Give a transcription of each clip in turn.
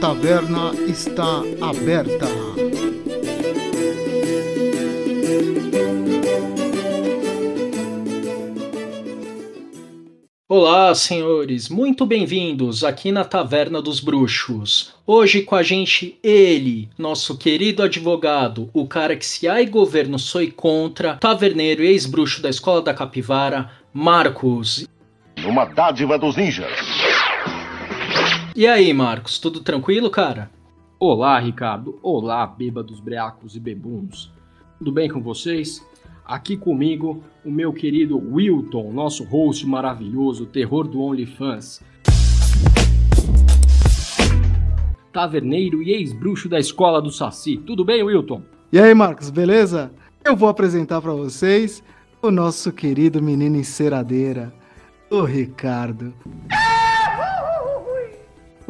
A taverna está aberta. Olá, senhores, muito bem-vindos aqui na Taverna dos Bruxos. Hoje com a gente ele, nosso querido advogado, o cara que se há e governo soi contra, taverneiro e ex-bruxo da Escola da Capivara, Marcos. Uma dádiva dos ninjas. E aí, Marcos, tudo tranquilo, cara? Olá, Ricardo. Olá, bêbados, breacos e bebuns. Tudo bem com vocês? Aqui comigo, o meu querido Wilton, nosso host maravilhoso, terror do OnlyFans. Taverneiro e ex-bruxo da escola do Saci. Tudo bem, Wilton? E aí, Marcos, beleza? Eu vou apresentar para vocês o nosso querido menino enceradeira, o Ricardo.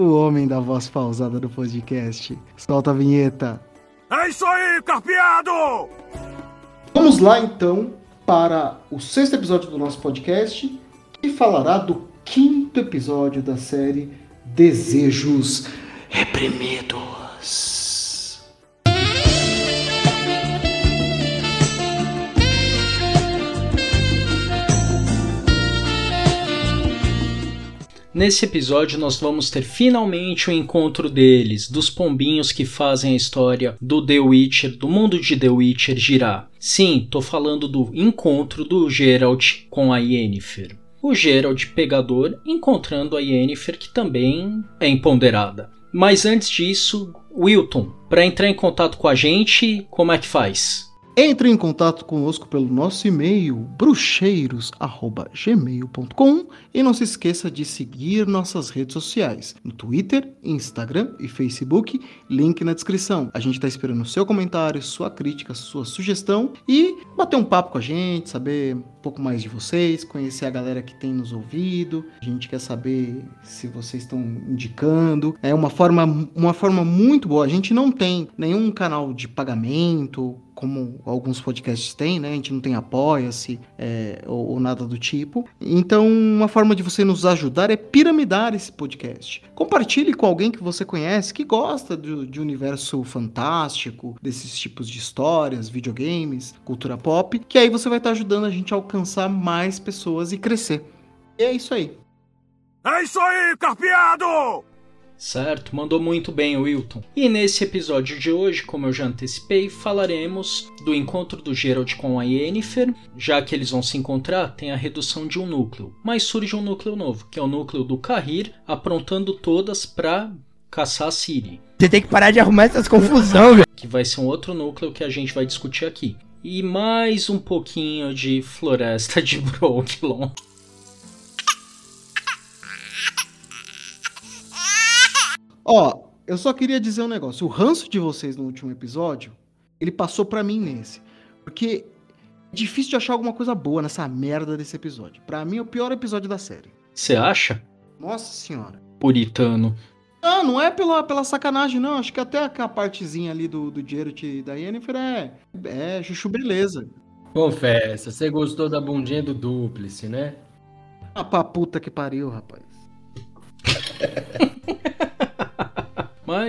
O homem da voz pausada do podcast. Solta a vinheta. É isso aí, carpeado! Vamos lá então para o sexto episódio do nosso podcast, que falará do quinto episódio da série Desejos Reprimidos. Nesse episódio nós vamos ter finalmente o encontro deles, dos pombinhos que fazem a história do The Witcher, do mundo de The Witcher girar. Sim, tô falando do encontro do Geralt com a Yennefer. O Geralt pegador encontrando a Yennefer que também é empoderada. Mas antes disso, Wilton, para entrar em contato com a gente, como é que faz? Entre em contato conosco pelo nosso e-mail bruxeiros@gmail.com e não se esqueça de seguir nossas redes sociais no Twitter, Instagram e Facebook, link na descrição. A gente está esperando o seu comentário, sua crítica, sua sugestão e bater um papo com a gente, saber um pouco mais de vocês, conhecer a galera que tem nos ouvido. A gente quer saber se vocês estão indicando. É uma forma, uma forma muito boa. A gente não tem nenhum canal de pagamento como alguns podcasts têm, né? A gente não tem apoia-se é, ou, ou, nada do tipo. Então, uma forma de você nos ajudar é piramidar esse podcast. Compartilhe com alguém que você conhece, que gosta de, de universo fantástico, desses tipos de histórias, videogames, cultura pop, que aí você vai estar ajudando a gente a alcançar mais pessoas e crescer. E é isso aí. É isso aí, carpeado! Certo, mandou muito bem, Wilton. E nesse episódio de hoje, como eu já antecipei, falaremos do encontro do Geralt com a Yennefer. Já que eles vão se encontrar, tem a redução de um núcleo, mas surge um núcleo novo, que é o núcleo do Cahir, aprontando todas para caçar a Ciri. Você tem que parar de arrumar essas confusão, velho. Que vai ser um outro núcleo que a gente vai discutir aqui. E mais um pouquinho de Floresta de Brooklyn. Ó, eu só queria dizer um negócio. O ranço de vocês no último episódio, ele passou para mim nesse. Porque é difícil de achar alguma coisa boa nessa merda desse episódio. Para mim é o pior episódio da série. Você acha? Nossa senhora. Puritano. Não, não é pela, pela sacanagem, não. Acho que até a partezinha ali do, do Geralt e da Yennefer é, é chuchu beleza. Confessa, você gostou da bundinha do Duplice, né? Ah, pra puta que pariu, rapaz.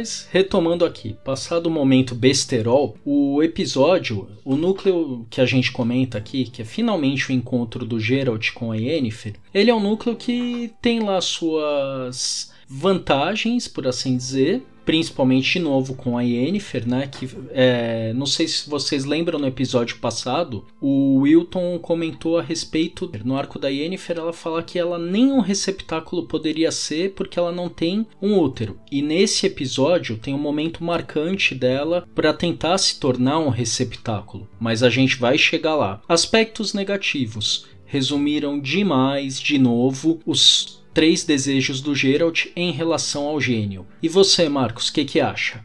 Mas, retomando aqui, passado o momento besterol, o episódio, o núcleo que a gente comenta aqui, que é finalmente o encontro do Geralt com a Yennefer, ele é um núcleo que tem lá suas vantagens, por assim dizer, principalmente de novo com a Yennefer, né? Que é, não sei se vocês lembram no episódio passado, o Wilton comentou a respeito no arco da Yennefer, ela fala que ela nem um receptáculo poderia ser porque ela não tem um útero. E nesse episódio tem um momento marcante dela para tentar se tornar um receptáculo, mas a gente vai chegar lá. Aspectos negativos resumiram demais de novo os três desejos do Geralt em relação ao gênio. E você, Marcos, o que, que acha?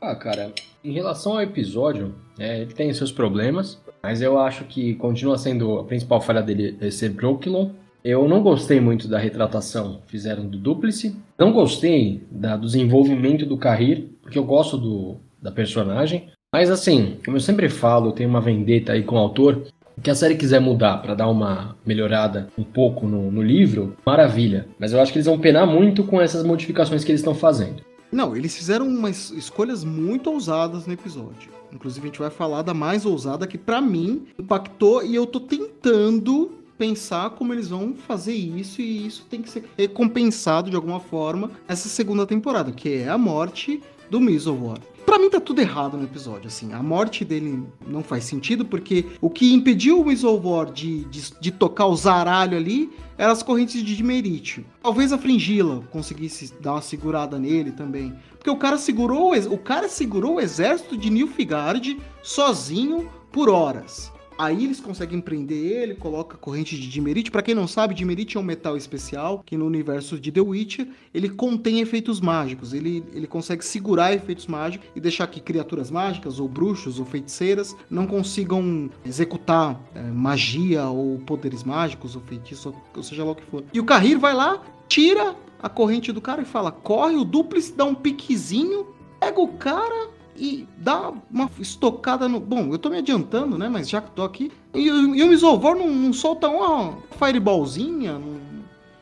Ah, cara, em relação ao episódio, é, ele tem seus problemas, mas eu acho que continua sendo a principal falha dele é ser Brooklyn. Eu não gostei muito da retratação que fizeram do Duplice. Não gostei da, do desenvolvimento do Carrir, porque eu gosto do, da personagem. Mas assim, como eu sempre falo, eu tenho uma vendetta aí com o autor que a série quiser mudar para dar uma melhorada um pouco no, no, livro, maravilha. Mas eu acho que eles vão penar muito com essas modificações que eles estão fazendo. Não, eles fizeram umas escolhas muito ousadas no episódio. Inclusive, a gente vai falar da mais ousada que, pra mim, impactou e eu tô tentando pensar como eles vão fazer isso e isso tem que ser recompensado de alguma forma nessa segunda temporada, que é a morte do War. Pra mim tá tudo errado no episódio, assim. A morte dele não faz sentido, porque o que impediu o War de, de, de tocar o zaralho ali eram as correntes de dimerítio. Talvez a Fringila conseguisse dar uma segurada nele também. Porque o cara segurou o cara segurou o exército de Nilfgaard sozinho por horas. Aí eles conseguem prender ele, coloca corrente de dimerite. Para quem não sabe, dimerite é um metal especial que no universo de The Witcher ele contém efeitos mágicos. Ele, ele consegue segurar efeitos mágicos e deixar que criaturas mágicas, ou bruxos, ou feiticeiras não consigam executar é, magia ou poderes mágicos, ou feitiços, ou seja lá o que for. E o Carrir vai lá, tira a corrente do cara e fala: corre, o Duplice dá um piquezinho, pega o cara e dá uma estocada no. Bom, eu tô me adiantando, né? Mas já que tô aqui. E, e o Misovor não, não solta uma fireballzinha, não,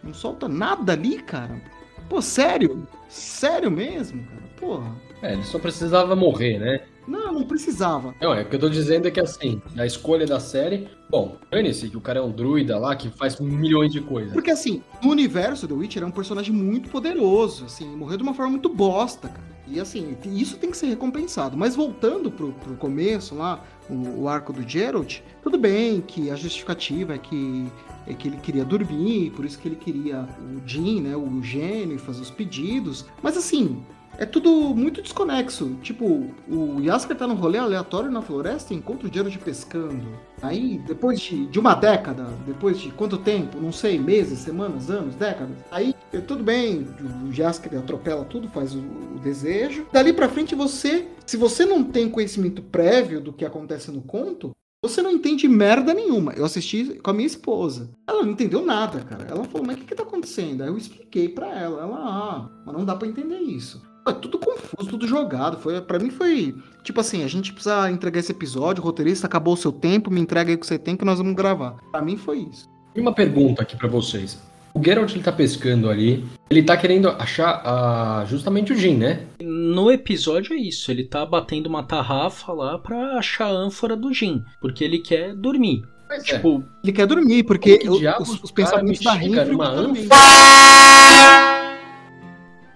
não solta nada ali, cara. Pô, sério? Sério mesmo, cara? Porra. É, ele só precisava morrer, né? Não, não precisava. Não, é o que eu tô dizendo é que assim, a escolha da série. Bom, dane-se que o cara é um druida lá que faz milhões de coisas. Porque assim, no universo do Witcher é um personagem muito poderoso, assim, morreu de uma forma muito bosta, cara. E assim, isso tem que ser recompensado. Mas voltando pro, pro começo lá, o, o, arco do Geralt, tudo bem que a justificativa é que, é que ele queria dormir, por isso que ele queria o Jin, né, o gênio, fazer os pedidos. Mas assim, é tudo muito desconexo. Tipo, o Yasker tá num rolê aleatório na floresta e encontra o Geralt pescando. Aí, depois de, de, uma década, depois de quanto tempo? Não sei, meses, semanas, anos, décadas. Aí, é tudo bem, o Yasker atropela tudo, faz o, o desejo. Dali pra frente, você, se você não tem conhecimento prévio do que acontece no conto, você não entende merda nenhuma. Eu assisti com a minha esposa. Ela não entendeu nada, cara. Ela falou, mas o que, que tá acontecendo? Aí eu expliquei para ela. Ela, ah, mas não dá para entender isso. É tudo confuso, tudo jogado. Foi, para mim foi tipo assim, a gente precisa entregar esse episódio, o roteirista acabou o seu tempo, me entrega aí o que você tem que nós vamos gravar. Para mim foi isso. E uma pergunta aqui para vocês. O Geralt ele tá pescando ali, ele tá querendo achar uh, justamente o Jin, né? No episódio é isso, ele tá batendo uma tarrafa lá pra achar a ânfora do Jin, porque ele quer dormir. Mas é. tipo, é. ele quer dormir, porque os, os pensamentos da Renfrew também.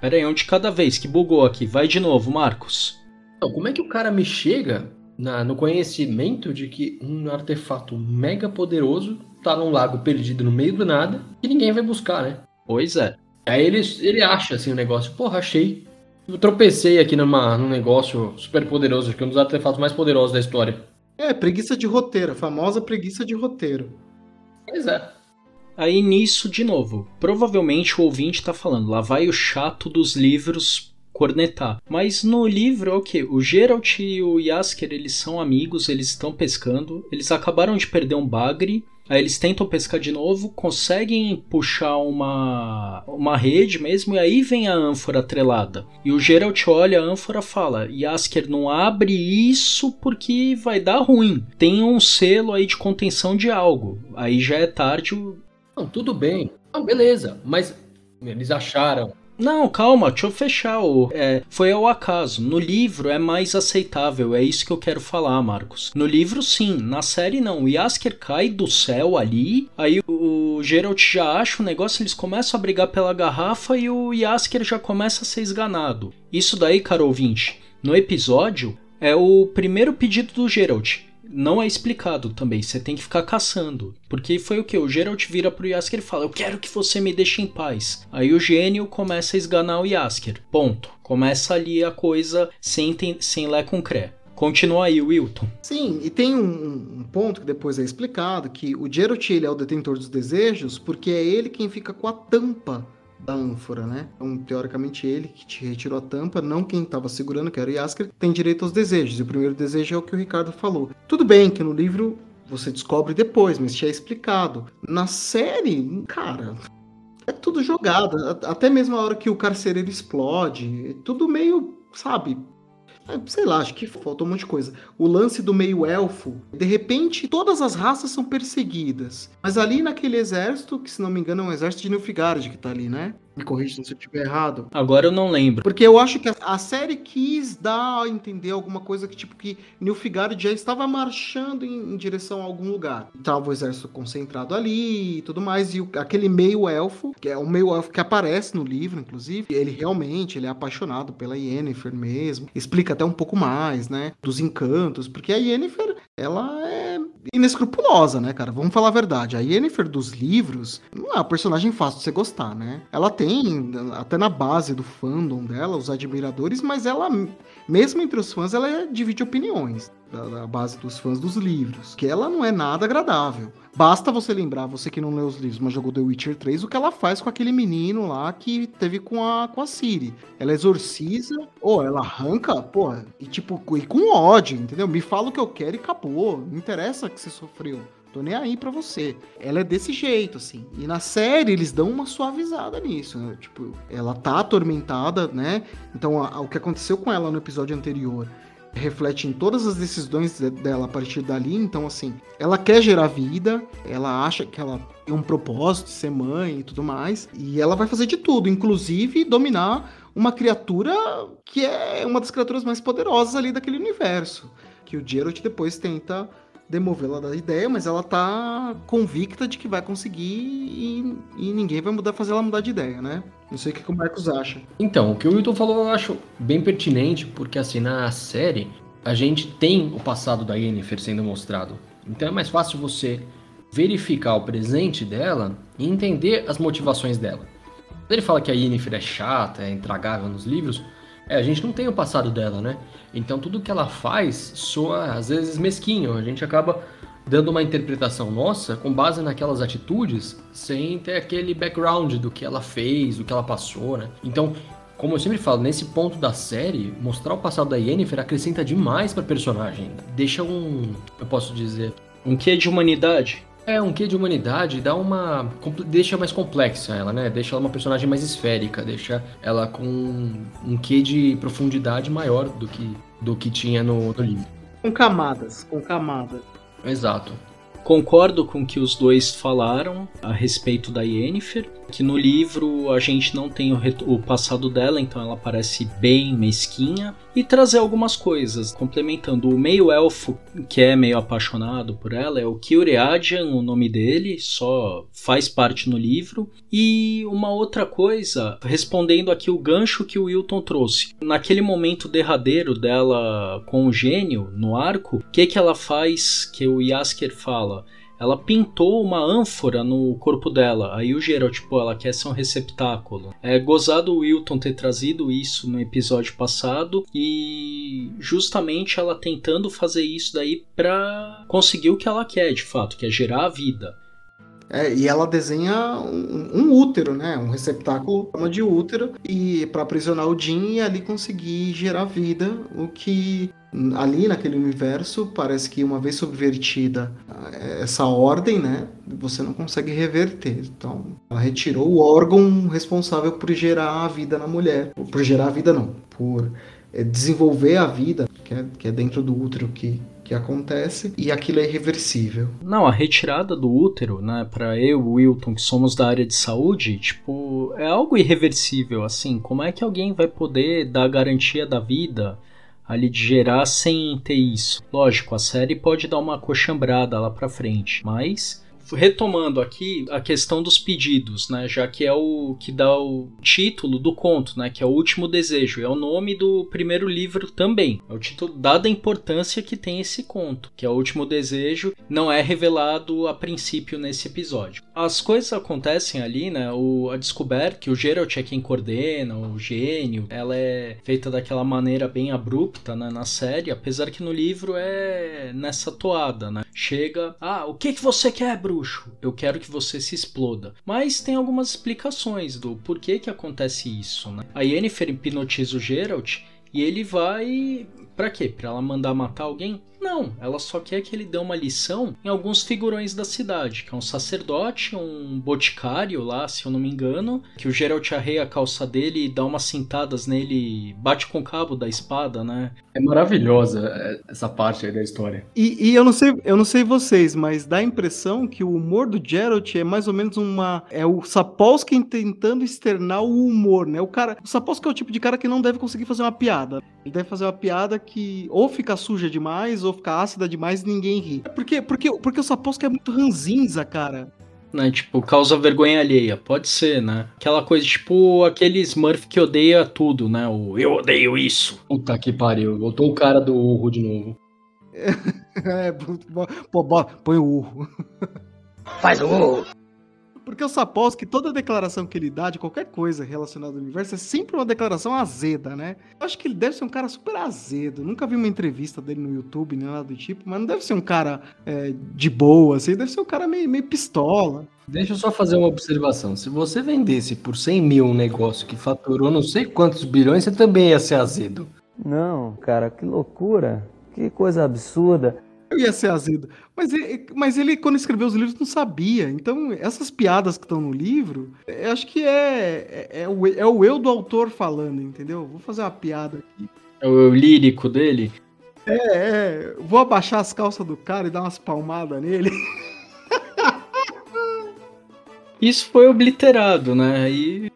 Pera aí, um de cada vez, que bugou aqui. Vai de novo, Marcos. Então, como é que o cara me chega na, no conhecimento de que um artefato mega poderoso tá num lago perdido no meio do nada e ninguém vai buscar, né? Pois é. Aí ele, ele acha assim o negócio, porra, achei. Eu tropecei aqui numa, num negócio super poderoso, que é um dos artefatos mais poderosos da história. É, preguiça de roteiro, a famosa preguiça de roteiro. Pois é. Aí nisso, de novo, provavelmente o ouvinte tá falando, lá vai o chato dos livros cornetar. Mas no livro é o que? O Geralt e o Yasker, eles são amigos, eles estão pescando, eles acabaram de perder um bagre, aí eles tentam pescar de novo, conseguem puxar uma, uma rede mesmo, e aí vem a ânfora atrelada. E o Geralt olha a ânfora fala: Yasker, não abre isso porque vai dar ruim. Tem um selo aí de contenção de algo. Aí já é tarde, não, tudo bem. Não, beleza. Mas eles acharam. Não, calma, deixa eu fechar. O, é, foi ao acaso. No livro é mais aceitável, é isso que eu quero falar, Marcos. No livro, sim. Na série, não. O Yasker cai do céu ali, aí o Geralt já acha o negócio, eles começam a brigar pela garrafa e o Yasker já começa a ser esganado. Isso daí, caro ouvinte, no episódio, é o primeiro pedido do Geralt não é explicado também, você tem que ficar caçando. Porque foi o que? O Geralt vira pro Yasker e fala: Eu quero que você me deixe em paz. Aí o gênio começa a esganar o Yasker. Ponto. Começa ali a coisa sem, sem lé com cré. Continua aí, Wilton. Sim, e tem um, um, ponto que depois é explicado, que o Geralt ele é o detentor dos desejos porque é ele quem fica com a tampa da ânfora, né? Então, teoricamente, ele que te retirou a tampa, não quem estava segurando, que era o Yasker, tem direito aos desejos. E o primeiro desejo é o que o Ricardo falou. Tudo bem que no livro você descobre depois, mas tinha explicado. Na série, cara, é tudo jogado. Até mesmo a hora que o carcereiro explode, é tudo meio, sabe, é, sei lá, acho que faltou um monte de coisa. O lance do meio elfo, de repente todas as raças são perseguidas. Mas ali naquele exército, que se não me engano é um exército de Nilfgaard que tá ali, né? Me corrija se eu estiver errado. Agora eu não lembro. Porque eu acho que a, a série quis dar a entender alguma coisa que, tipo, que Nilfgaard já estava marchando em, em direção a algum lugar. Tava o exército concentrado ali e tudo mais. E o, aquele meio-elfo, que é o meio-elfo que aparece no livro, inclusive, ele realmente ele é apaixonado pela Yennefer mesmo. Explica até um pouco mais, né? Dos encantos. Porque a Yennefer, ela é inescrupulosa, né, cara? Vamos falar a verdade. A Yennefer dos livros não é uma personagem fácil de você gostar, né? Ela tem, até na base do fandom dela, os admiradores, mas ela, mesmo entre os fãs, ela divide opiniões. Da, da, base dos fãs dos livros, que ela não é nada agradável. Basta você lembrar, você que não leu os livros, mas jogou The Witcher 3, o que ela faz com aquele menino lá que teve com a, com a Ciri. Ela exorciza, ou ela arranca, pô, e tipo, e com ódio, entendeu? Me fala o que eu quero e acabou. Não interessa que você sofreu. Tô nem aí pra você. Ela é desse jeito, assim. E na série eles dão uma suavizada nisso, né? Tipo, ela tá atormentada, né? Então a, a, o que aconteceu com ela no episódio anterior reflete em todas as decisões dela a partir dali. Então, assim, ela quer gerar vida, ela acha que ela tem um propósito de ser mãe e tudo mais, e ela vai fazer de tudo, inclusive dominar uma criatura que é uma das criaturas mais poderosas ali daquele universo, que o Geralt depois tenta demovê-la da ideia, mas ela tá convicta de que vai conseguir e, e ninguém vai mudar, fazer ela mudar de ideia, né? Não sei o que o Marcos acha. Então, o que o Wilton falou eu acho bem pertinente, porque assim, na série, a gente tem o passado da Yennefer sendo mostrado. Então é mais fácil você verificar o presente dela e entender as motivações dela. Ele fala que a Yennefer é chata, é intragável nos livros, é, a gente não tem o passado dela, né? Então tudo que ela faz soa às vezes mesquinho. A gente acaba dando uma interpretação nossa com base naquelas atitudes, sem ter aquele background do que ela fez, do que ela passou, né? Então, como eu sempre falo, nesse ponto da série, mostrar o passado da Yennefer acrescenta demais pra personagem. Deixa um, eu posso dizer, um quê de humanidade? É, um quê de humanidade dá uma. deixa mais complexa ela, né? Deixa ela uma personagem mais esférica, deixa ela com um quê de profundidade maior do que, do que tinha no, no livro. Com camadas, com camadas. Exato. Concordo com o que os dois falaram a respeito da Yennefer, que no livro a gente não tem o, o, passado dela, então ela parece bem mesquinha, e trazer algumas coisas, complementando. O meio-elfo, que é meio apaixonado por ela, é o Kyuriadian, o nome dele, só faz parte no livro. E uma outra coisa, respondendo aqui o gancho que o Wilton trouxe. Naquele momento derradeiro dela com o gênio, no arco, o que, que ela faz que o Yasker fala? Ela pintou uma ânfora no corpo dela. Aí o Geralt, tipo, ela quer ser um receptáculo. É gozado o Wilton ter trazido isso no episódio passado e justamente ela tentando fazer isso daí para conseguir o que ela quer, de fato, que é gerar a vida. É, e ela desenha um, um, útero, né? Um receptáculo de útero e para aprisionar o Jin e ali conseguir gerar vida, o que ali naquele universo parece que uma vez subvertida essa ordem, né? Você não consegue reverter. Então, ela retirou o órgão responsável por gerar a vida na mulher, por gerar a vida não, por é, desenvolver a vida que é, que é dentro do útero que que acontece e aquilo é irreversível. Não, a retirada do útero, né, para eu, Wilton, que somos da área de saúde, tipo, é algo irreversível, assim, como é que alguém vai poder dar garantia da vida ali de gerar sem ter isso? Lógico, a série pode dar uma coxambrada lá para frente, mas retomando aqui a questão dos pedidos, né, já que é o que dá o título do conto, né, que é o último desejo, é o nome do primeiro livro também. É o título dada a importância que tem esse conto, que é o último desejo, não é revelado a princípio nesse episódio. As coisas acontecem ali, né, o, a descoberta que o Geralt é quem coordena, o gênio, ela é feita daquela maneira bem abrupta, né, na série, apesar que no livro é nessa toada, né? Chega, ah, o que que você quer, Bruno? Bruxo, eu quero que você se exploda. Mas tem algumas explicações do porquê que acontece isso, né? A Yennefer hipnotiza o Geralt e ele vai para quê? Para ela mandar matar alguém? Não, ela só quer que ele dê uma lição em alguns figurões da cidade, que é um sacerdote, um boticário lá, se eu não me engano, que o Geralt arreia a calça dele e dá umas cintadas nele, bate com o cabo da espada, né? É maravilhosa é, essa parte aí da história. E, e eu não sei, eu não sei vocês, mas dá a impressão que o humor do Geralt é mais ou menos uma é o Sapolsky tentando externar o humor, né? O cara, o Sapolsky é o tipo de cara que não deve conseguir fazer uma piada. Ele deve fazer uma piada que ou fica suja demais ou fica ácida demais e ninguém ri. Porque porque porque o Sapolsky é muito ranzinza, cara. Né, tipo, causa vergonha alheia. Pode ser, né? Aquela coisa, tipo, aquele Smurf que odeia tudo, né? O eu odeio isso. Puta que pariu. Voltou o cara do urro de novo. É, pô, bó- põe o urro. Faz o urro. Porque o Sapolsky, toda declaração que ele dá de qualquer coisa relacionada ao universo é sempre uma declaração azeda, né? Eu acho que ele deve ser um cara super azedo. Nunca vi uma entrevista dele no YouTube, nem nada do tipo, mas não deve ser um cara é, de boa, assim. Deve ser um cara meio, meio pistola. Deixa eu só fazer uma observação. Se você vendesse por 100 mil um negócio que faturou não sei quantos bilhões, você também ia ser azedo. Não, cara, que loucura. Que coisa absurda. Eu ia ser azedo. Mas ele, mas ele, quando escreveu os livros, não sabia. Então, essas piadas que estão no livro, eu acho que é, é, é o, é o eu do autor falando, entendeu? Vou fazer uma piada aqui. É o lírico dele. É, é, vou abaixar as calças do cara e dar umas palmadas nele. Isso foi obliterado, né? E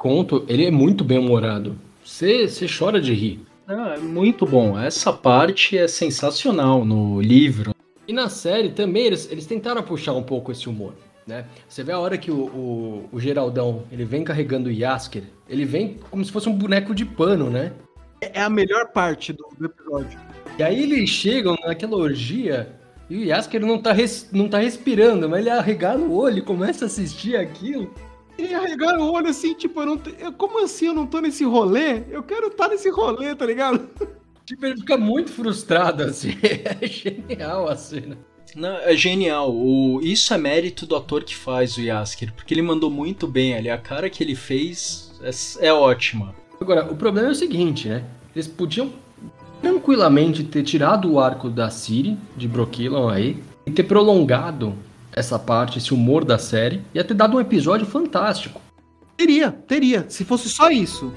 Conto, ele é muito bem humorado. Você chora de rir. Ah, é muito bom. Essa parte é sensacional no livro. E na série também eles, eles tentaram puxar um pouco esse humor, né? Você vê a hora que o, o, o Geraldão ele vem carregando o Yasker, ele vem como se fosse um boneco de pano, né? É a melhor parte do, do episódio. E aí eles chegam naquela orgia e o Yasker não tá, res- não tá respirando, mas ele arregala o olho e começa a assistir aquilo. E arregaram o olho assim, tipo, eu não eu- como assim eu não tô nesse rolê? Eu quero estar nesse rolê, tá ligado? Tipo, ele fica muito frustrado, assim. É genial a cena. Não, é genial. O, isso é mérito do ator que faz o Yasker, porque ele mandou muito bem ali. A cara que ele fez é, é ótima. Agora, o problema é o seguinte, né? Eles podiam tranquilamente ter tirado o arco da Ciri, de Broquilon aí, e ter prolongado essa parte, esse humor da série, ia ter dado um episódio fantástico. Teria, teria. Se fosse só isso.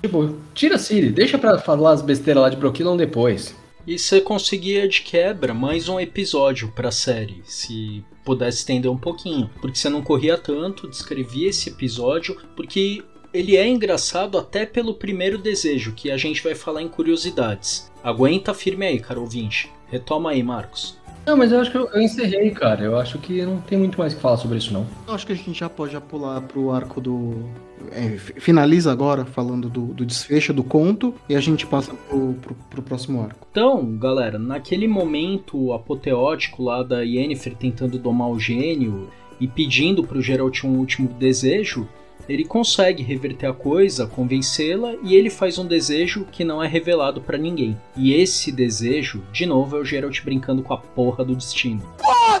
Tipo, tira a Ciri, deixa pra falar as besteiras lá de Broquilon depois. E você conseguia de quebra mais um episódio pra série, se pudesse estender um pouquinho. Porque você não corria tanto, descrevia esse episódio, porque ele é engraçado até pelo primeiro desejo, que a gente vai falar em curiosidades. Aguenta firme aí, cara ouvinte. Retoma aí, Marcos. Não, mas eu acho que eu, eu encerrei, cara. Eu acho que não tem muito mais o que falar sobre isso, não. Eu acho que a gente já pode já pular pro arco do. é, fi- finaliza agora falando do, do desfecho do conto e a gente passa pro, pro, pro próximo arco. Então, galera, naquele momento apoteótico lá da Yennefer tentando domar o gênio e pedindo pro Geralt um último desejo, ele consegue reverter a coisa, convencê-la e ele faz um desejo que não é revelado pra ninguém. E esse desejo, de novo, é o Geralt brincando com a porra do destino.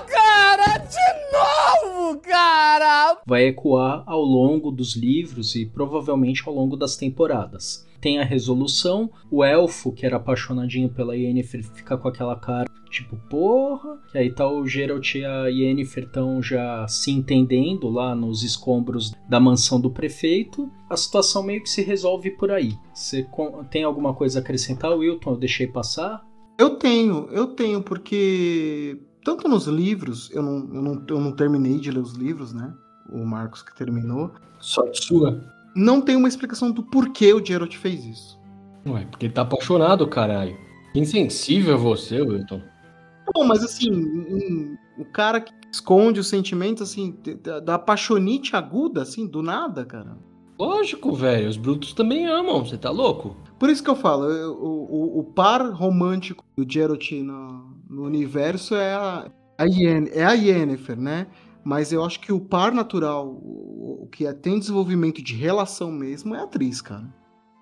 Cara, de cara! vai ecoar ao longo dos livros e provavelmente ao longo das temporadas. Tem a resolução, o elfo, que era apaixonadinho pela Yennefer, fica com aquela cara tipo, porra, que aí tá o Geralt e a Yennefer tão já se entendendo lá nos escombros da mansão do prefeito. A situação meio que se resolve por aí. Você tem alguma coisa a acrescentar, Wilton? Eu deixei passar? Eu tenho, eu tenho, porque tanto nos livros, eu não, eu não, eu não terminei de ler os livros, né? O Marcos que terminou. Sorte sua. Não tem uma explicação do porquê o Geralt fez isso. Ué, porque ele tá apaixonado, caralho. Que insensível você, Wilton. Bom, mas assim, um- o cara que esconde os sentimentos, assim, da, da paixonite aguda, assim, do nada, cara. Lógico, velho. Os brutos também amam, você tá louco? Por isso que eu falo, eu- o, o, o par romântico do Geralt no, no universo é a, a, Yen, é a Yennefer, né? Mas eu acho que o par natural, o, que é, tem desenvolvimento de relação mesmo, é a atriz, cara.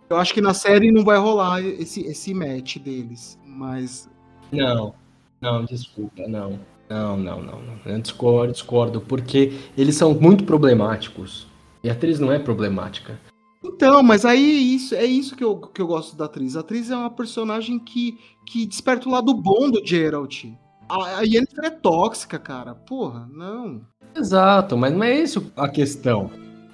Eu acho que na série não vai rolar esse, esse match deles, mas Não, não, desculpa, não. Não, não, não, não. Eu discordo, discordo, porque eles são muito problemáticos. E a atriz não é problemática. Então, mas aí isso, é isso que eu, que eu gosto da atriz. A atriz é uma personagem que, que desperta o lado bom do Geralt. A, a Yennefer é tóxica, cara. Porra, não. Exato, mas não é isso a questão.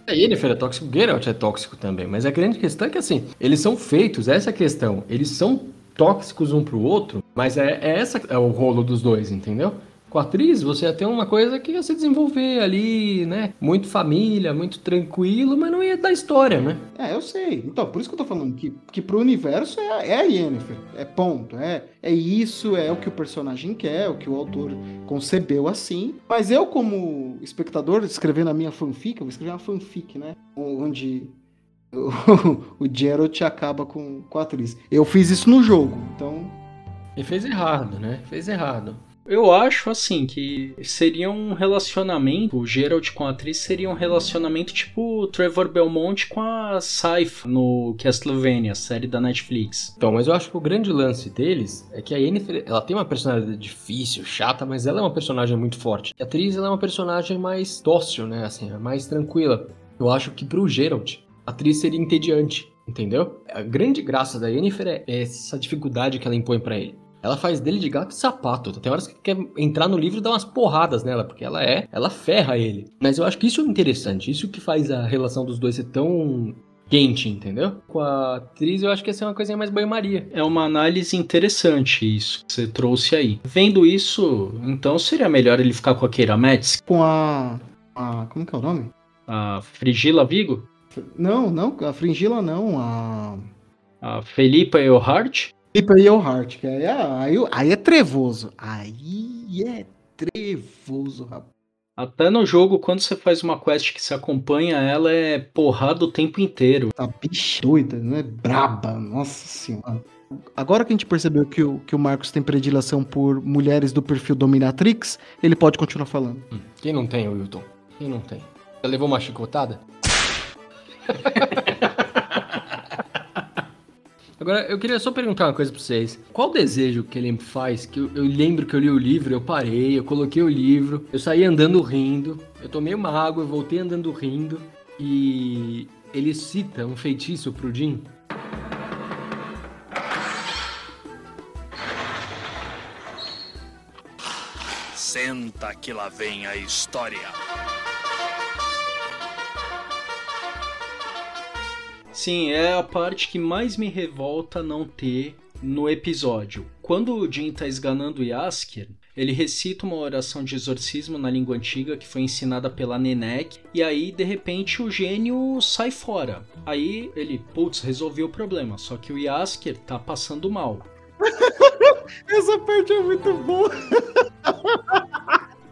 A Yennefer é tóxico, o Geralt é tóxico também, mas a grande questão é que assim, eles são feitos, essa é a questão. Eles são tóxicos um pro outro, mas é, é essa é o rolo dos dois, entendeu? Com a atriz, você ia ter uma coisa que ia se desenvolver ali, né? Muito família, muito tranquilo, mas não ia dar história, né? É, eu sei. Então, por isso que eu tô falando que, que pro universo é, é a Yennefer. É ponto. É, é isso, é o que o personagem quer, é o que o autor concebeu assim. Mas eu, como espectador, escrevendo a minha fanfic, eu vou escrever uma fanfic, né? Onde o, o Geralt acaba com, com a atriz. Eu fiz isso no jogo, então. E fez errado, né? Fez errado. Eu acho assim que seria um relacionamento, o Geralt com a atriz seria um relacionamento tipo Trevor Belmont com a Saifa no Castlevania, série da Netflix. Então, mas eu acho que o grande lance deles é que a Yennefer, ela tem uma personalidade difícil, chata, mas ela é uma personagem muito forte. A atriz, ela é uma personagem mais dócil, né, assim, mais tranquila. Eu acho que pro Geralt, a atriz seria entediante, entendeu? A grande graça da Yennefer é essa dificuldade que ela impõe para ele. Ela faz dele de gato e sapato. Tem horas que quer entrar no livro e dar umas porradas nela, porque ela é, ela ferra ele. Mas eu acho que isso é interessante, isso que faz a relação dos dois ser tão quente, entendeu? Com a atriz eu acho que ia ser uma coisinha mais banho-maria. É uma análise interessante isso que você trouxe aí. Vendo isso, então seria melhor ele ficar com a Keira Metz? Com a. a como que é o nome? A Frigila Vigo? Não, não, a Fringila não, a. A Felipa Earhart? Felipa Earhart, que aí, é- aí, aí é trevoso. Aí é trevoso, rapaz. Até no jogo, quando você faz uma quest que se acompanha, ela é porrada o tempo inteiro. Tá bicho doida, né? Braba, nossa senhora. Agora que a gente percebeu que o, que o Marcos tem predileção por mulheres do perfil Dominatrix, ele pode continuar falando. Hum, Quem não tem, Wilton? Quem não tem? Já levou uma chicotada? Agora, eu queria só perguntar uma coisa pra vocês. Qual desejo que ele faz? Que eu, eu lembro que eu li o livro, eu parei, eu coloquei o livro, eu saí andando rindo, eu tomei uma água, eu voltei andando rindo, e ele cita um feitiço pro Jim. Senta que lá vem a história. Sim, é a parte que mais me revolta não ter no episódio. Quando o Jin tá esganando Yasker, ele recita uma oração de exorcismo na língua antiga que foi ensinada pela Nenek, e aí de repente o gênio sai fora. Aí ele, putz, resolveu o problema, só que o Yasker tá passando mal. Essa parte é muito boa.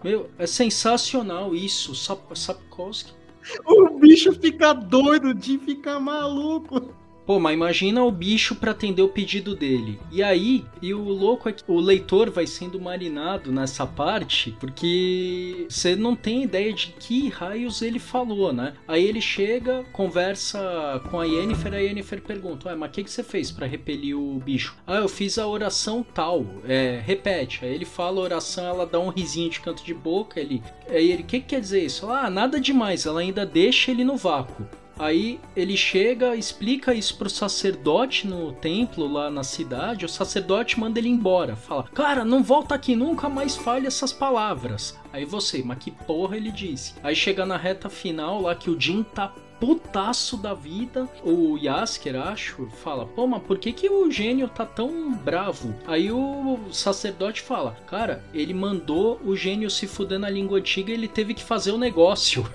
Meu, é sensacional isso, Sap Sapkowski. O bicho fica doido de ficar maluco. Pô, mas imagina o bicho pra atender o pedido dele. E aí, e o louco é que o leitor vai sendo marinado nessa parte, porque você não tem ideia de que raios ele falou, né? Aí ele chega, conversa com a Yennefer, a Yennefer pergunta, ué, mas o que, que você fez pra repelir o bicho? Ah, eu fiz a oração tal, é, repete. Aí ele fala a oração, ela dá um risinho de canto de boca, ele... Aí ele, o que, que quer dizer isso? Ah, nada demais, ela ainda deixa ele no vácuo. Aí ele chega, explica isso pro sacerdote no templo lá na cidade. O sacerdote manda ele embora. Fala, cara, não volta aqui, nunca mais fale essas palavras. Aí você, mas que porra ele disse? Aí chega na reta final lá que o Jin tá putaço da vida. O Yasker, acho, fala: Pô, mas por que, que o gênio tá tão bravo? Aí o sacerdote fala: Cara, ele mandou o gênio se fuder na língua antiga e ele teve que fazer o negócio.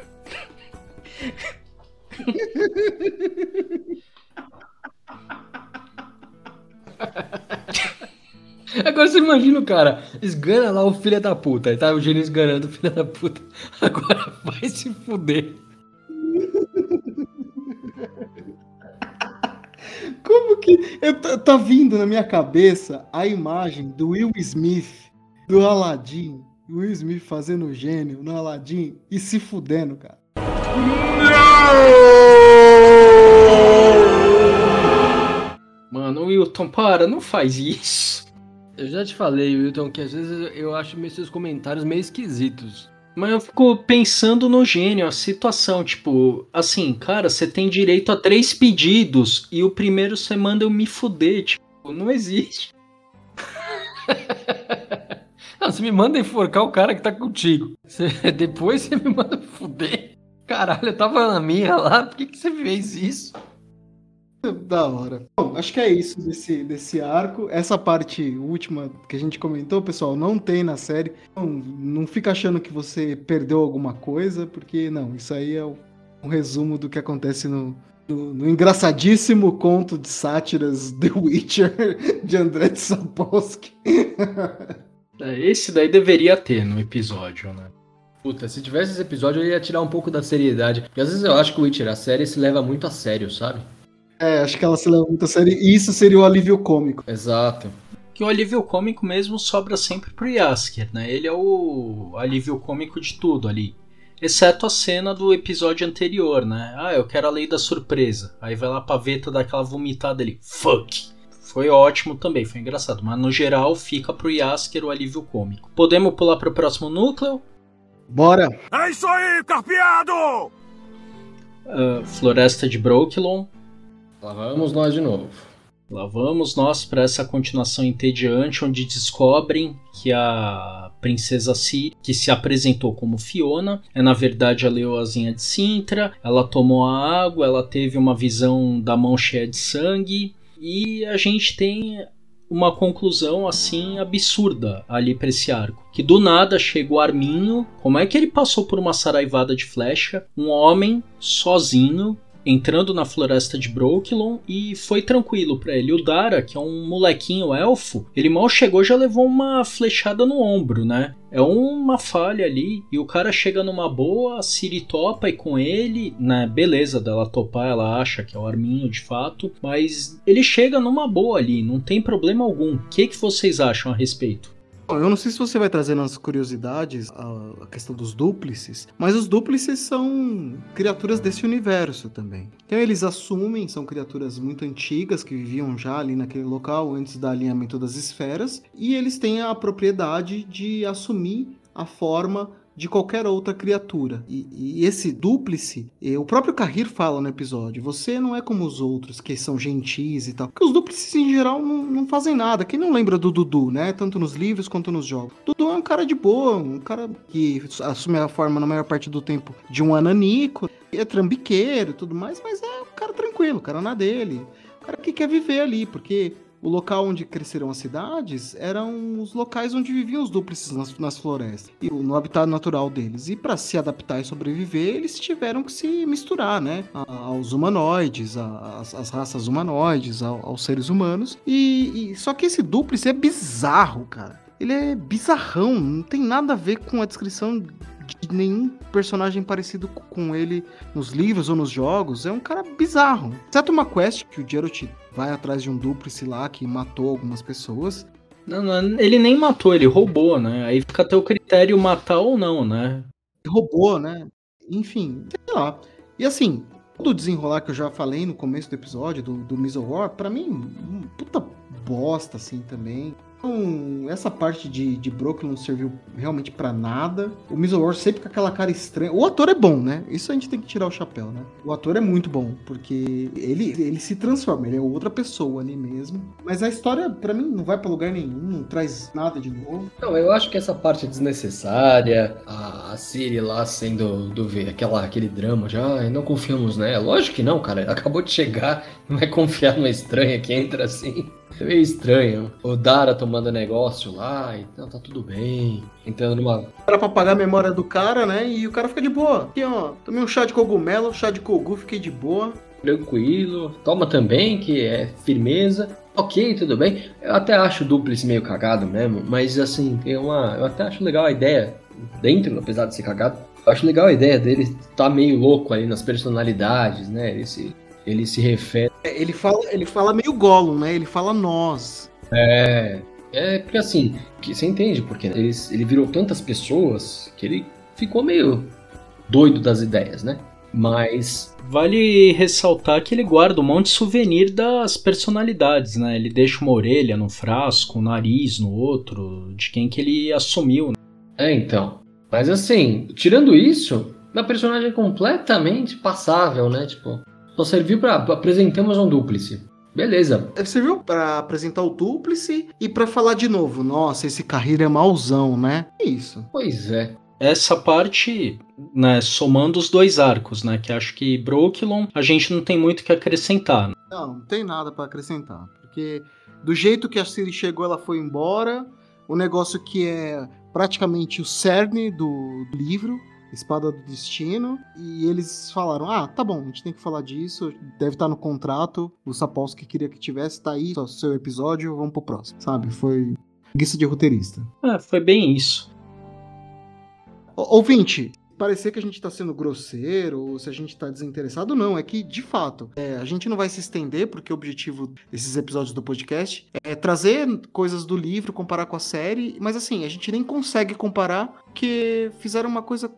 Agora você imagina o cara, esgana lá o filho da puta. Aí tá o gênio esganando o filho da puta. Agora vai se fuder. Como que. Eu, tá, tá vindo na minha cabeça a imagem do Will Smith, do Aladdin. Will Smith fazendo gênio no Aladdin e se fudendo, cara. Mano, Wilton, para, não faz isso. Eu já te falei, Wilton, que às vezes eu acho meio seus comentários meio esquisitos. Mas eu fico pensando no gênio, a situação, tipo, assim, cara, você tem direito a três pedidos e o primeiro você manda eu me fuder, tipo, não existe. Não, você me manda enforcar o cara que tá contigo. Você- depois você me manda fuder. Caralho, eu tava na minha lá, por que, que você fez isso? Da hora. Bom, acho que é isso desse, desse arco. Essa parte última que a gente comentou, pessoal, não tem na série. Não, não fica achando que você perdeu alguma coisa, porque não, isso aí é um resumo do que acontece no, no, no engraçadíssimo conto de sátiras The Witcher de André de Sapolsky. É, Esse daí deveria ter no episódio, né? Puta, se tivesse esse episódio eu ia tirar um pouco da seriedade. Porque às vezes eu acho que o Witcher, a série, se leva muito a sério, sabe? É, acho que ela se leva muito a sério. E isso seria o alívio cômico. Exato. Que o alívio cômico mesmo sobra sempre pro Yasker, né? Ele é o alívio cômico de tudo ali. Exceto a cena do episódio anterior, né? Ah, eu quero a lei da surpresa. Aí vai lá pra Veta dar aquela vomitada ali. Fuck! Foi ótimo também, foi engraçado. Mas no geral fica pro Yasker o alívio cômico. Podemos pular pro próximo núcleo? Bora! É isso aí, carpeado! Ah, Floresta de Brooklyn. Lá vamos nós de novo. Lá vamos nós para essa continuação entediante, onde descobrem que a princesa Ciri, que se apresentou como Fiona, é na verdade a leoazinha de Sintra. Ela tomou a água, ela teve uma visão da mão cheia de sangue e a gente tem uma conclusão assim absurda ali para esse arco. Que do nada chega o Arminho, como é que ele passou por uma saraivada de flecha, um homem sozinho entrando na floresta de Brooklyn e foi tranquilo pra ele. O Dara, que é um molequinho elfo, ele mal chegou já levou uma flechada no ombro, né? É uma falha ali e o cara chega numa boa, a Siri topa e com ele, né? Beleza dela topar, ela acha que é o Arminho de fato, mas ele chega numa boa ali, não tem problema algum. O que, que vocês acham a respeito? Eu não sei se você vai trazer nas curiosidades a, a questão dos dúplices, mas os dúplices são criaturas desse universo também. Então eles assumem, são criaturas muito antigas que viviam já ali naquele local antes do alinhamento das esferas, e eles têm a propriedade de assumir a forma de qualquer outra criatura. E, e esse dúplice, eh, o próprio Kahir fala no episódio, você não é como os outros que são gentis e tal. Porque os dúplices em geral não, não fazem nada. Quem não lembra do Dudu, né? Tanto nos livros quanto nos jogos. Dudu é um cara de boa, um cara que assume a forma na maior parte do tempo de um ananico, é trambiqueiro e tudo mais, mas é um cara tranquilo, cara na dele. Um cara que quer viver ali, porque o local onde cresceram as cidades eram os locais onde viviam os dúplices nas, nas florestas e no habitat natural deles. E para se adaptar e sobreviver, eles tiveram que se misturar, né, a- aos humanoides, às, raças humanoides, ao- aos seres humanos. E, e- só que esse dúplice é bizarro, cara. Ele é bizarrão, não tem nada a ver com a descrição de nenhum personagem parecido co- com ele nos livros ou nos jogos. É um cara bizarro. Exceto uma quest que o Geralt vai atrás de um dúplice lá que matou algumas pessoas. Não, não, ele nem matou, ele roubou, né? Aí fica até o critério matar ou não, né? Roubou, né? Enfim, sei lá. E assim, todo o desenrolar que eu já falei no começo do episódio, do, do Middle War, pra mim, puta bosta, assim, também. Então, essa parte de, de Brooklyn não serviu realmente pra nada. O Middle War sempre com aquela cara estranha. O ator é bom, né? Isso a gente tem que tirar o chapéu, né? O ator é muito bom, porque ele, ele se transforma, ele é outra pessoa ali mesmo. Mas a história, pra mim, não vai pra lugar nenhum, não traz nada de novo. Não, eu acho que essa parte é desnecessária, a, a Siri lá sendo do ver aquela, aquele drama já, "Ai, não confiamos nela. Lógico que não, cara. Acabou de chegar, não vai confiar numa estranha que entra assim. É meio estranho. O Dara tomando negócio lá, então tá tudo bem. Entrando numa. Era pra pagar a memória do cara, né? E o cara fica de boa. Aqui, ó, tomei um chá de cogumelo, chá de kogu, fiquei de boa. Tranquilo, toma também, que é firmeza. Ok, tudo bem. Eu até acho o Duplice meio cagado mesmo, mas assim, tem uma. Eu até acho legal a ideia, dentro, apesar de ser cagado, eu acho legal a ideia dele tá meio louco ali nas personalidades, né? Ele se, ele se refere. É, Ele fala, ele fala meio Gollum, né? Ele fala nós. É. É porque assim, que você entende, porque ele, ele virou tantas pessoas que ele ficou meio doido das ideias, né? Mas Vale ressaltar que ele guarda um monte de souvenir das personalidades, né? Ele deixa uma orelha num frasco, um nariz no outro, de quem que ele assumiu. né? É, então. Mas assim, tirando isso, a personagem é completamente passável, né? Tipo, só serviu pra apresentamos um dúplice. Beleza. Serviu para apresentar o Dúplice e para falar de novo, nossa, esse Carreira é mauzão, né? É isso. Pois é. Essa parte, né, somando os dois arcos, né, que acho que Brooklyn a gente não tem muito o que acrescentar. Não, não tem nada para acrescentar, porque do jeito que a Siri chegou, ela foi embora. O negócio que é praticamente o cerne do, do livro, Espada do Destino, e eles falaram: ah, tá bom, a gente tem que falar disso, deve estar no contrato. O Sapolsky queria que tivesse, tá aí, só seu episódio, vamos pro próximo, sabe? Foi guiça de roteirista. É, foi bem isso. Ô, Ouvinte, parecer que a gente tá sendo grosseiro ou se a gente tá desinteressado, não. É que, de fato, é, a gente não vai se estender, porque o objetivo desses episódios do podcast é trazer coisas do livro, comparar com a série, mas assim, a gente nem consegue comparar, porque fizeram uma coisa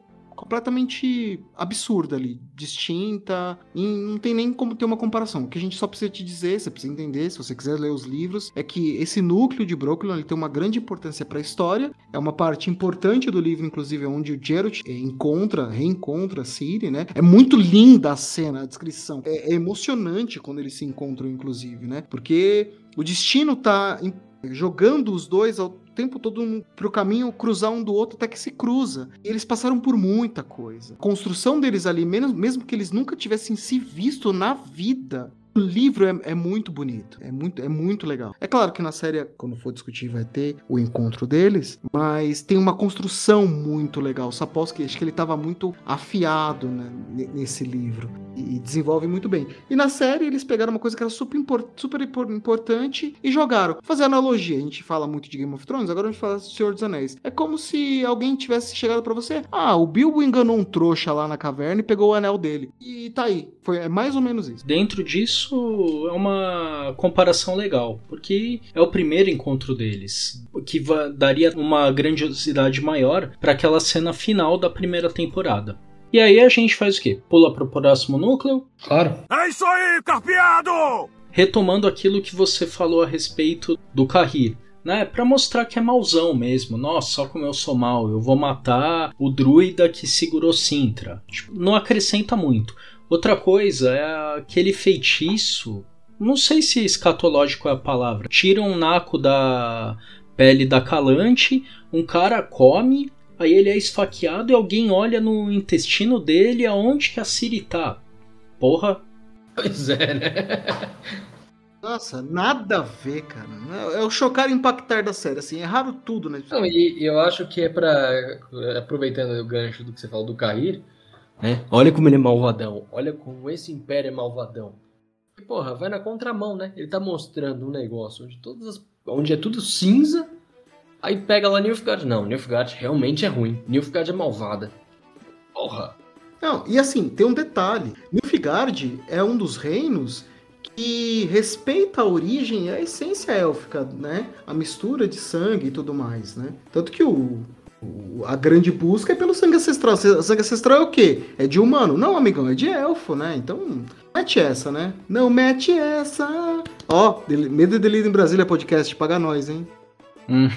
completamente absurda ali, distinta, e não tem nem como ter uma comparação. O que a gente só precisa te dizer, você precisa entender, se você quiser ler os livros, é que esse núcleo de Brooklyn ele tem uma grande importância para a história, é uma parte importante do livro, inclusive, onde o Geralt eh, encontra, reencontra a Ciri, né? É muito linda a cena, a descrição. É, é emocionante quando eles se encontram, inclusive, né? Porque o destino tá jogando os dois ao tempo todo pro caminho cruzar um do outro até que se cruza. E eles passaram por muita coisa. A construção deles ali, mesmo que eles nunca tivessem se visto na vida. O livro é, é muito bonito, é muito, é muito legal. É claro que na série, quando for discutir, vai ter o encontro deles, mas tem uma construção muito legal. O Sapolsky, acho que ele estava muito afiado né, ne- nesse livro e desenvolve muito bem. E na série eles pegaram uma coisa que era super, impor- super impor- importante e jogaram. Fazer analogia, a gente fala muito de Game of Thrones, agora a gente fala do Senhor dos Anéis. É como se alguém tivesse chegado pra você, ah, o Bilbo enganou um trouxa lá na caverna e pegou o anel dele. E tá aí, foi é mais ou menos isso. Dentro disso é uma comparação legal, porque é o primeiro encontro deles, o que daria uma grandiosidade maior para aquela cena final da primeira temporada. E aí a gente faz o quê? Pula pro próximo núcleo, Claro. É isso aí, carpeado! retomando aquilo que você falou a respeito do Kahir. Né, pra mostrar que é mauzão mesmo. Nossa, só como eu sou mal, eu vou matar o druida que segurou Sintra. Tipo, não acrescenta muito. Outra coisa é aquele feitiço. Não sei se escatológico é a palavra. Tira um naco da pele da Calante, um cara come, aí ele é esfaqueado e alguém olha no intestino dele aonde que a Siri tá. Porra, Pois é, né? Nossa, nada a ver, cara. É o chocar e impactar da série, assim, erraram tudo, né? Não, e eu acho que é pra. Aproveitando o gancho do que você falou do Cair, né? Olha como ele é malvadão. Olha como esse império é malvadão. E, porra, vai na contramão, né? Ele tá mostrando um negócio onde todas as. onde é tudo cinza. Aí pega lá Nilfgaard. Não, Nilfgaard realmente é ruim. Nilfgaard é malvada. Porra. Não, e assim, tem um detalhe. Nilfgaard é um dos reinos que respeita a origem e a essência élfica, né? A mistura de sangue e tudo mais, né? Tanto que o, a grande busca é pelo sangue ancestral. O sangue ancestral é o quê? É de humano? Não, amigão, é de elfo, né? Então, mete essa, né? Não mete essa. Ó, Del- Medo e Delírio em Brasília podcast, paga nós, hein? Hum,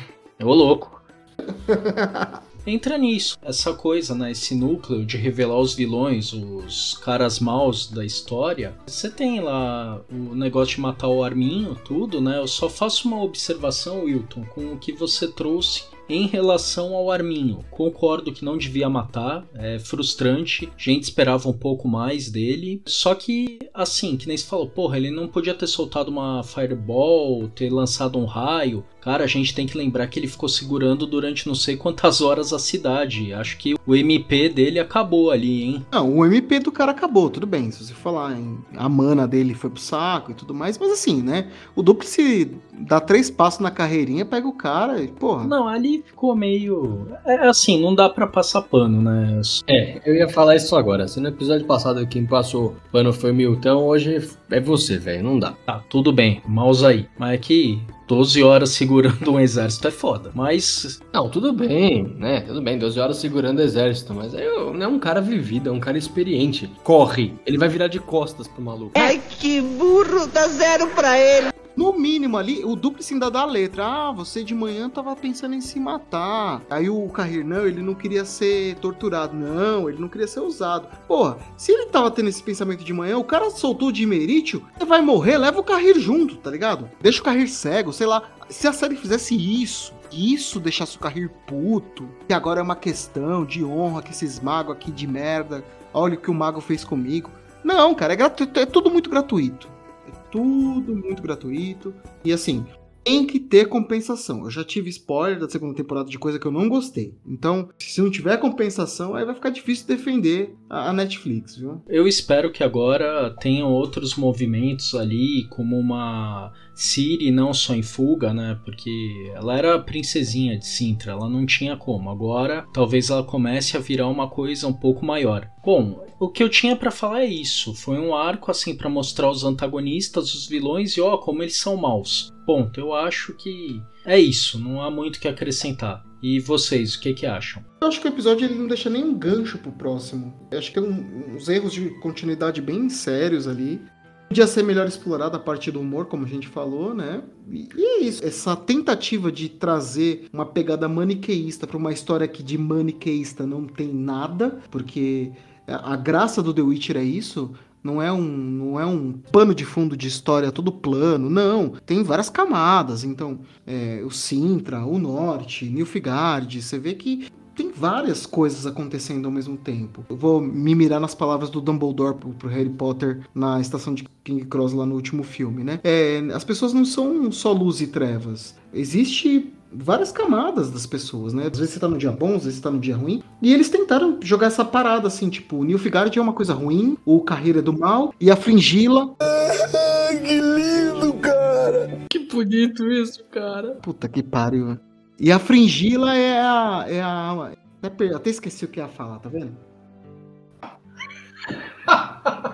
ô louco. Entra nisso, essa coisa, né? Esse núcleo de revelar os vilões, os caras maus da história. Você tem lá o negócio de matar o Arminho, tudo, né? Eu só faço uma observação, Wilton, com o que você trouxe em relação ao Arminho. Concordo que não devia matar, é frustrante. A gente esperava um pouco mais dele. Só que, assim, que nem se falou, porra, ele não podia ter soltado uma fireball, ter lançado um raio. Cara, a gente tem que lembrar que ele ficou segurando durante não sei quantas horas a cidade. Acho que o MP dele acabou ali, hein? Não, o MP do cara acabou, tudo bem. Se você falar em a mana dele foi pro saco e tudo mais, mas assim, né? O duplo se dá três passos na carreirinha, pega o cara e, porra. Não, ali ficou meio. É assim, não dá pra passar pano, né? É, eu ia falar isso agora. Se no episódio passado quem passou pano foi o Milton, hoje é você, velho. Não dá. Tá, tudo bem, mouse aí. Mas é que 12 horas segurando um exército é foda. Mas Não, tudo bem, né? Tudo bem, 12 horas segurando o exército, mas é, não é um cara vivido, é um cara experiente. Corre, ele vai virar de costas pro maluco. Ai, que burro, dá zero pra ele. No mínimo ali, o duplo ainda dá a letra. Ah, você de manhã tava pensando em se matar. Aí o Carrir, não, ele não queria ser torturado. Não, ele não queria ser usado. Porra, se ele tava tendo esse pensamento de manhã, o cara soltou o dimerítio, você vai morrer, leva o Carrir junto, tá ligado? Deixa o Carrir cego, sei lá. Se a série fizesse isso, isso deixasse o Carrir puto, que agora é uma questão de honra que esses magos aqui de merda, olha o que o mago fez comigo. Não, cara, é, gratuito, é tudo muito gratuito. Tudo muito gratuito. E assim, tem que ter compensação. Eu já tive spoiler da segunda temporada de coisa que eu não gostei. Então, se não tiver compensação, aí vai ficar difícil defender a Netflix, viu? Eu espero que agora tenham outros movimentos ali, como uma Siri não só em fuga, né? Porque ela era a princesinha de Sintra, ela não tinha como. Agora, talvez ela comece a virar uma coisa um pouco maior. Bom, o que eu tinha para falar é isso. Foi um arco assim para mostrar os antagonistas, os vilões e ó, como eles são maus. Ponto. Eu acho que é isso, não há muito que acrescentar. E vocês, o que que acham? Eu acho que o episódio ele não deixa nenhum gancho pro próximo. Eu acho que tem um, uns erros de continuidade bem sérios ali. Podia ser melhor explorada a parte do humor, como a gente falou, né? E, e é isso. Essa tentativa de trazer uma pegada maniqueísta para uma história que de maniqueísta não tem nada, porque a graça do The Witcher é isso. Não é, um, não é um pano de fundo de história todo plano, não. Tem várias camadas. Então, é, o Sintra, o Norte, Nilfgaard, você vê que tem várias coisas acontecendo ao mesmo tempo. Eu vou me mirar nas palavras do Dumbledore pro, pro Harry Potter na estação de King Cross lá no último filme, né? É, as pessoas não são só luz e trevas. Existe várias camadas das pessoas, né? Às vezes você tá no dia bom, às vezes você tá no dia ruim. E eles tentaram jogar essa parada assim, tipo, o Nilfgaard é uma coisa ruim, o Carreira é do mal, e a Fringila. que lindo, cara! Que bonito isso, cara. Puta que pariu. E a Fringila é a. É a até, até esqueci o que ia falar, tá vendo?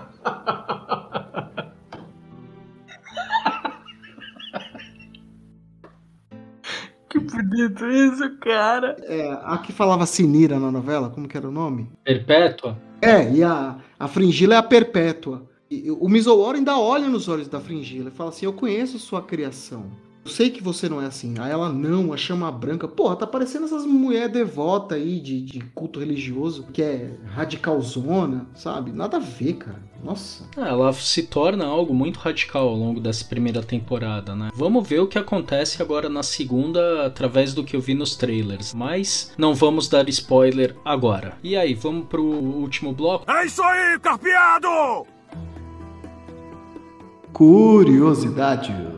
Que bonito isso, cara. É, a que falava Sinira na novela, como que era o nome? Perpétua? É, e a, a Fringila é a Perpétua. E, o Misooro ainda olha nos olhos da Fringila e fala assim: Eu conheço sua criação. Eu sei que você não é assim. Aí ela, não, a chama branca. Porra, tá parecendo essas mulheres devotas aí de, de culto religioso, que é radicalzona, sabe? Nada a ver, cara. Nossa. É, ela se torna algo muito radical ao longo dessa primeira temporada, né? Vamos ver o que acontece agora na segunda, através do que eu vi nos trailers. Mas não vamos dar spoiler agora. E aí, vamos pro último bloco? É isso aí, carpeado! Curiosidades.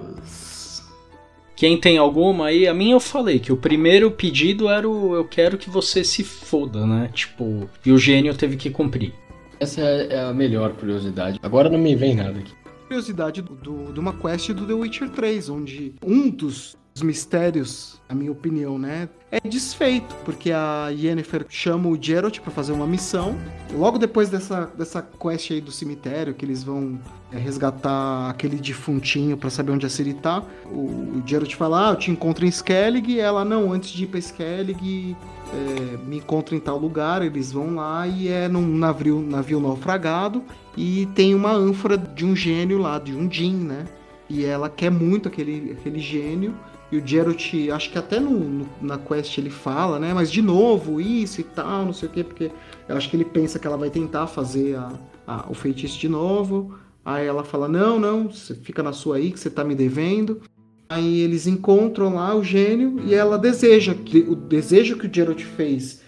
Quem tem alguma aí? A minha eu falei que o primeiro pedido era o eu quero que você se foda, né? Tipo, e o gênio teve que cumprir. Essa é a melhor curiosidade. Agora não me vem nada aqui. Curiosidade do, de uma quest do The Witcher 3, onde um dos os mistérios, na minha opinião, né, é desfeito, porque a Yennefer chama o Geralt pra fazer uma missão. Logo depois dessa, dessa quest aí do cemitério, que eles vão é, resgatar aquele defuntinho pra saber onde a Ciri tá, o, o Geralt fala, ah, eu te encontro em Skellig, e ela, não, antes de ir pra Skellig, é, me encontra em tal lugar, eles vão lá e é num navio, navio naufragado, e tem uma ânfora de um gênio lá, de um Jin, né? E ela quer muito aquele, aquele gênio. E o Geralt, acho que até no, no- na quest ele fala, né? Mas de novo, isso e tal, não sei o quê, porque eu acho que ele pensa que ela vai tentar fazer a- a- o feitiço de novo. Aí ela fala: Não, não, você fica na sua aí que você tá me devendo. Aí eles encontram lá o gênio e ela deseja que o desejo que o Geralt fez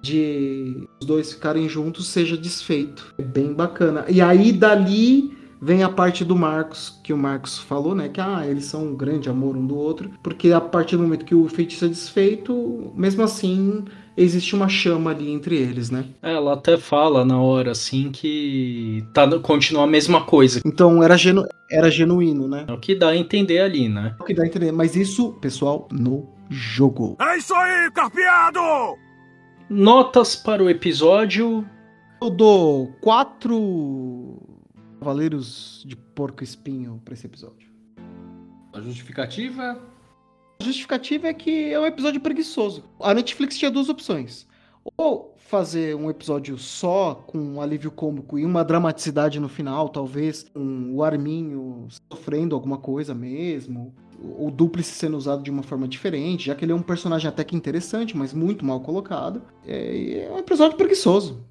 de os dois ficarem juntos seja desfeito. É bem bacana. E aí dali vem a parte do Marcos, que o Marcos falou, né? Que ah, eles são um grande amor um do outro. Porque a partir do momento que o feitiço é desfeito, mesmo assim, existe uma chama ali entre eles, né? Ela até fala na hora assim que tá, continua a mesma coisa. Então era, genu era genuíno, né? É o que dá a entender ali, né? É o que dá a entender. Mas isso, pessoal, no jogo. É isso aí, carpeado! Notas para o episódio. Eu dou quatro cavaleiros de porco espinho pra esse episódio. A justificativa? A justificativa é que é um episódio preguiçoso. A Netflix tinha duas opções. Ou fazer um episódio só, com um alívio cômico e uma dramaticidade no final, talvez, com o Arminho sofrendo alguma coisa mesmo, o Duplice sendo usado de uma forma diferente, já que ele é um personagem até que interessante, mas muito mal colocado. É, é um episódio preguiçoso.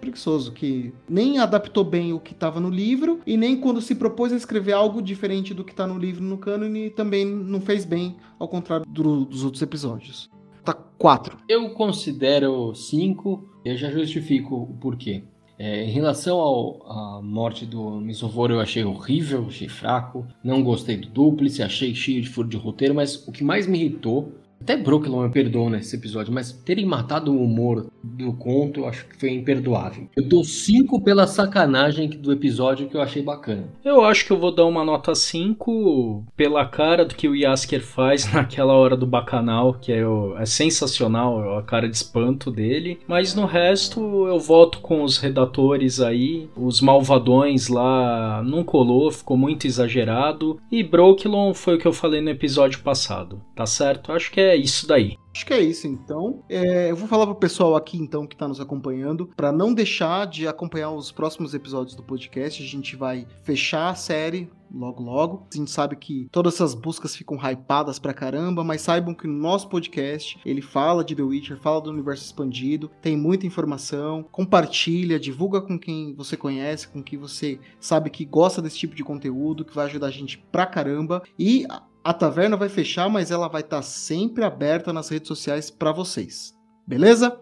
Preguiçoso, que nem adaptou bem o que estava no livro e nem quando se propôs a escrever algo diferente do que está no livro no cânone também não fez bem, ao contrário do, dos outros episódios. Tá 4. Eu considero 5, eu já justifico o porquê. É, em relação à morte do Misovoro, eu achei horrível, achei fraco. Não gostei do Duplice, achei cheio de furo de roteiro, mas o que mais me irritou até Brooklyn me perdoa nesse episódio, mas terem matado o humor do conto, eu acho que foi imperdoável. Eu dou 5 pela sacanagem do episódio que eu achei bacana. Eu acho que eu vou dar uma nota 5 pela cara do que o Yasker faz naquela hora do bacanal, que é, é sensacional, a cara de espanto dele. Mas no resto eu voto com os redatores aí, os malvadões lá não colou, ficou muito exagerado. E Brooklyn foi o que eu falei no episódio passado, tá certo? Acho que é isso daí. Acho que é isso, então. É, eu vou falar pro pessoal aqui, então, que tá nos acompanhando, para não deixar de acompanhar os próximos episódios do podcast. A gente vai fechar a série logo logo. A gente sabe que todas essas buscas ficam hypadas pra caramba, mas saibam que no nosso podcast ele fala de The Witcher, fala do universo expandido, tem muita informação, compartilha, divulga com quem você conhece, com quem você sabe que gosta desse tipo de conteúdo, que vai ajudar a gente pra caramba. E a taverna vai fechar, mas ela vai estar tá sempre aberta nas redes sociais para vocês. Beleza?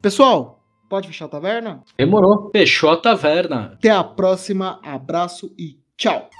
Pessoal, pode fechar a taverna? Demorou. Fechou a taverna. Até a próxima. Abraço e tchau.